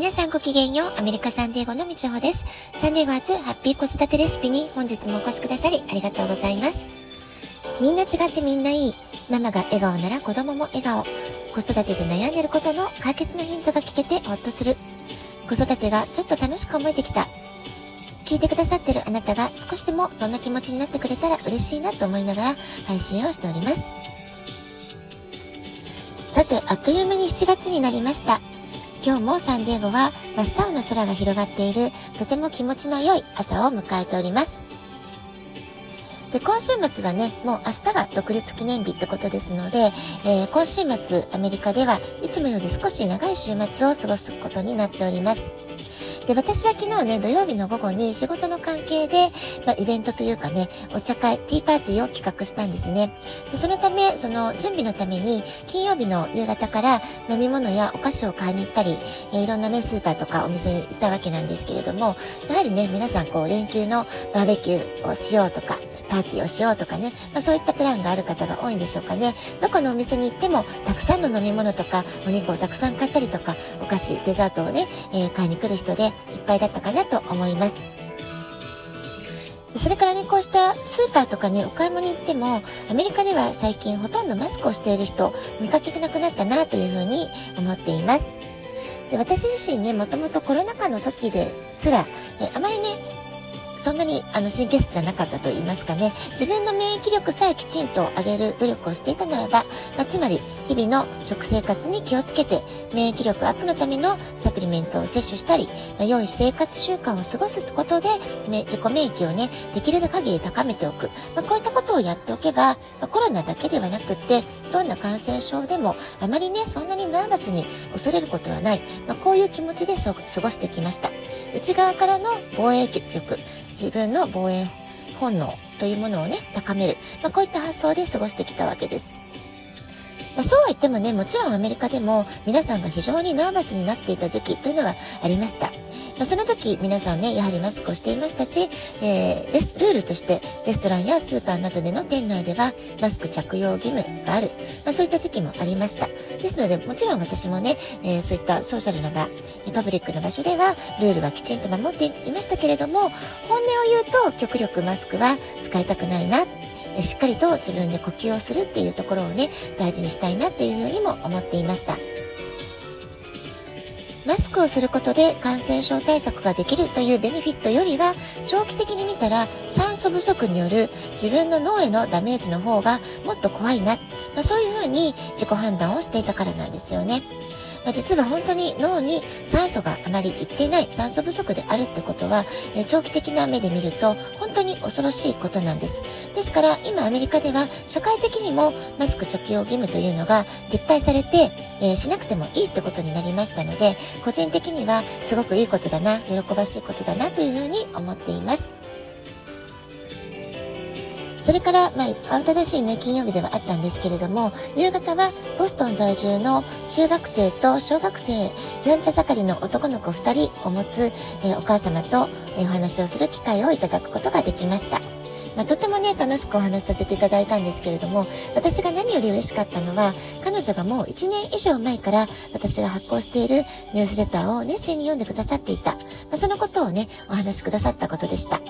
皆さんごきげんよう。アメリカサンデーゴのみちほです。サンデーゴ初ハッピー子育てレシピに本日もお越しくださりありがとうございます。みんな違ってみんないい。ママが笑顔なら子供も笑顔。子育てで悩んでることの解決のヒントが聞けてほっとする。子育てがちょっと楽しく思えてきた。聞いてくださってるあなたが少しでもそんな気持ちになってくれたら嬉しいなと思いながら配信をしております。さて、あっという間に7月になりました。今日もサンディエゴは真っ青な空が広がっているとても気持ちの良い朝を迎えております。で、今週末はね、もう明日が独立記念日ってことですので、えー、今週末アメリカではいつもより少し長い週末を過ごすことになっております。で、私は昨日ね、土曜日の午後に仕事の関係で、まあ、イベントというかね、お茶会、ティーパーティーを企画したんですね。で、そのため、その準備のために、金曜日の夕方から飲み物やお菓子を買いに行ったり、えー、いろんなね、スーパーとかお店に行ったわけなんですけれども、やはりね、皆さんこう、連休のバーベキューをしようとか、パーティーをしようとかね、まあ、そういったプランがある方が多いんでしょうかね。どこのお店に行っても、たくさんの飲み物とか、お肉をたくさん買ったりとか、お菓子、デザートをね、えー、買いに来る人でいっぱいだったかなと思います。それからね、こうしたスーパーとかね、お買い物に行っても、アメリカでは最近ほとんどマスクをしている人、見かけなくなったなというふうに思っています。で私自身ね、もともとコロナ禍の時ですら、えあまりね、そんなにあの神経質じゃなかったと言いますかね。自分の免疫力さえきちんと上げる努力をしていたならば、まあ、つまり日々の食生活に気をつけて免疫力アップのためのサプリメントを摂取したり、良い生活習慣を過ごすことで自己免疫をねできる限り高めておく、まあ、こういったことをやっておけば、コロナだけではなくってどんな感染症でもあまりねそんなにナーバスに恐れることはない、まこういう気持ちで過ごしてきました内側からの防衛力自分の防衛本能というものをね、高める。まあ、こういった発想で過ごしてきたわけです。まあ、そうは言ってもね、もちろんアメリカでも皆さんが非常にナーバスになっていた時期というのはありました。まあ、その時皆さんね、やはりマスクをしていましたし、えー、ルールとしてレストランやスーパーなどでの店内ではマスク着用義務がある、まあ、そういった時期もありました。ですので、もちろん私もね、えー、そういったソーシャルな場、パブリックな場所ではルールはきちんと守っていましたけれども、本音を言うと極力マスクは使いたくないな。しっかりと自分で呼吸をするっていうところをね、大事にしたいなっていうふうにも思っていました。マスクをすることで感染症対策ができるというベネフィットよりは長期的に見たら酸素不足による自分の脳へのダメージの方がもっと怖いな、まあ、そういうふうに自己判断をしていたからなんですよね。まあ、実は本当に脳に酸素があまりいっていない酸素不足であるってことは、え長期的な目で見ると本当に恐ろしいことなんです。ですから今アメリカでは社会的にもマスク着用義務というのが撤廃されて、えー、しなくてもいいってことになりましたので個人的にはすごくいいことだな喜ばしいことだなというふうに思っています。それから、まあ、慌ただしいね、金曜日ではあったんですけれども、夕方はボストン在住の中学生と小学生、やんちゃ盛りの男の子2人を持つ、えー、お母様と、えー、お話をする機会をいただくことができました。まあ、とてもね、楽しくお話しさせていただいたんですけれども、私が何より嬉しかったのは、彼女がもう1年以上前から私が発行しているニュースレターを熱心に読んでくださっていた。まあ、そのことをね、お話しくださったことでした。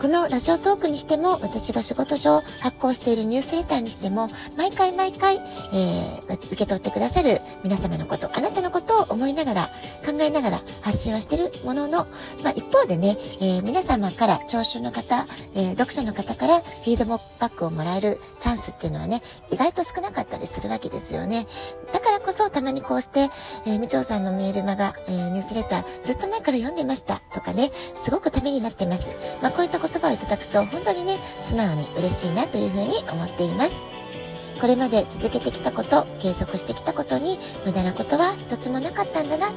このラジオトークにしても、私が仕事上発行しているニュースレターにしても、毎回毎回、えー、受け取ってくださる皆様のこと、あなたのことを思いながら、考えながら発信はしてるものの、まあ、一方でね、えー、皆様から、聴衆の方、えー、読者の方からフィードバックをもらえるチャンスっていうのはね、意外と少なかったりするわけですよね。だからこそ、たまにこうして、えー、みちょうさんのメールマガ、えー、ニュースレター、ずっと前から読んでましたとかね、すごくためになってます。まあ、こういった言葉をいただくと本当にね、素直に嬉しいなというふうに思っています。これまで続けてきたこと、継続してきたことに無駄なことは一つもなかったんだな。ま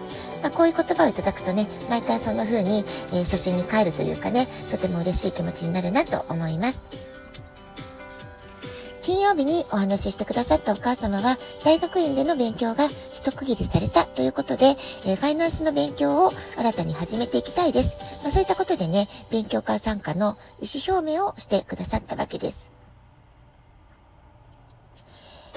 あ、こういう言葉をいただくとね、毎回そんな風に、えー、初心に帰るというかね、とても嬉しい気持ちになるなと思います。金曜日にお話ししてくださったお母様は、大学院での勉強が一区切りされたということで、えー、ファイナンスの勉強を新たに始めていきたいです。まあ、そういったことでね、勉強家参加の意思表明をしてくださったわけです。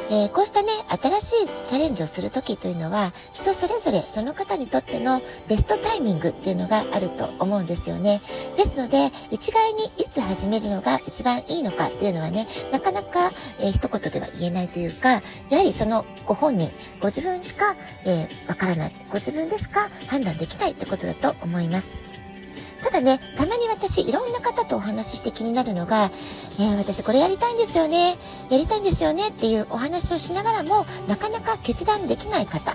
えー、こうしたね、新しいチャレンジをするときというのは、人それぞれその方にとってのベストタイミングっていうのがあると思うんですよね。ですので、一概にいつ始めるのが一番いいのかっていうのはね、なかなか、えー、一言では言えないというか、やはりそのご本人、ご自分しか、えー、わからない、ご自分でしか判断できないってことだと思います。ただね、たまに私、いろんな方とお話しして気になるのが、えー、私これやりたいんですよね、やりたいんですよねっていうお話をしながらも、なかなか決断できない方。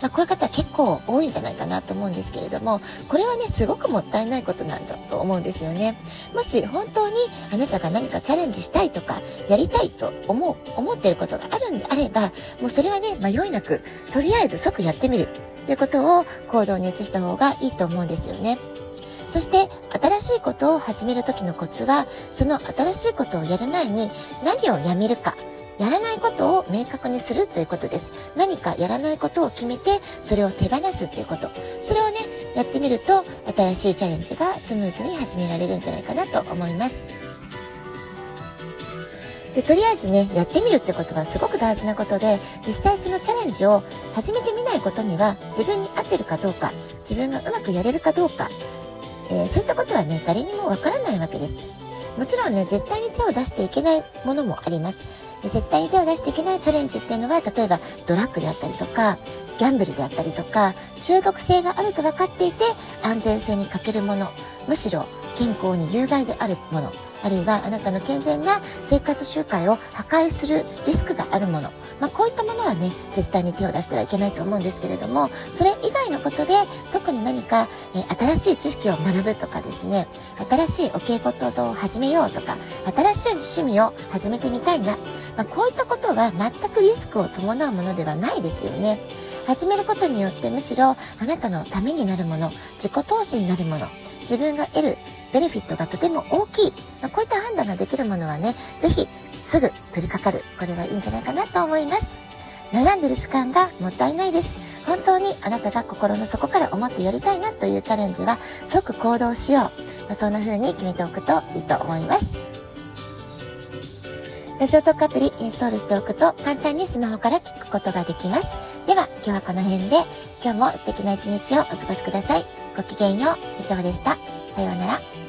まあ、こういう方結構多いんじゃないかなと思うんですけれども、これはね、すごくもったいないことなんだと思うんですよね。もし本当にあなたが何かチャレンジしたいとか、やりたいと思う、思ってることがあるんであれば、もうそれはね、迷いなく、とりあえず即やってみるっていうことを行動に移した方がいいと思うんですよね。そして新しいことを始める時のコツはその新しいことをやる前に何をやめるかやらないことを明確にするということです。何かやらないことを決めて、それを手放すということ。それをね、やってみると、新しいチャレンジがスムーズに始められるんじゃないかなと思います。で、とりあえずね、やってみるってことがすごく大事なことで、実際そのチャレンジを始めてみないことには、自分に合ってるかどうか、自分がうまくやれるかどうか、えー、そういったことはね、誰にもわからないわけです。もちろんね、絶対に手を出していけないものもあります。絶対に手を出していけないチャレンジっていうのは、例えばドラッグであったりとか、ギャンブルであったりとか、中毒性があると分かっていて、安全性に欠けるもの、むしろ健康に有害であるもの、あるいはあなたの健全な生活習慣を破壊するリスクがあるもの、まあ、こういったものはね、絶対に手を出してはいけないと思うんですけれども、それ以外のことで、特に何か、え新しい知識を学ぶとかですね、新しいお稽古等を始めようとか、新しい趣味を始めてみたいな、まあ、こういったことは全くリスクを伴うものではないですよね。始めることによってむしろあなたのためになるもの、自己投資になるもの、自分が得るベネフィットがとても大きい。まあ、こういった判断ができるものはね、ぜひすぐ取り掛かる。これがいいんじゃないかなと思います。悩んでる時間がもったいないです。本当にあなたが心の底から思ってやりたいなというチャレンジは即行動しよう。まあ、そんな風に決めておくといいと思います。ラジオトークアプリインストールしておくと簡単にスマホから聞くことができます。では今日はこの辺で今日も素敵な一日をお過ごしください。ごきげんよう。以上でした。さようなら。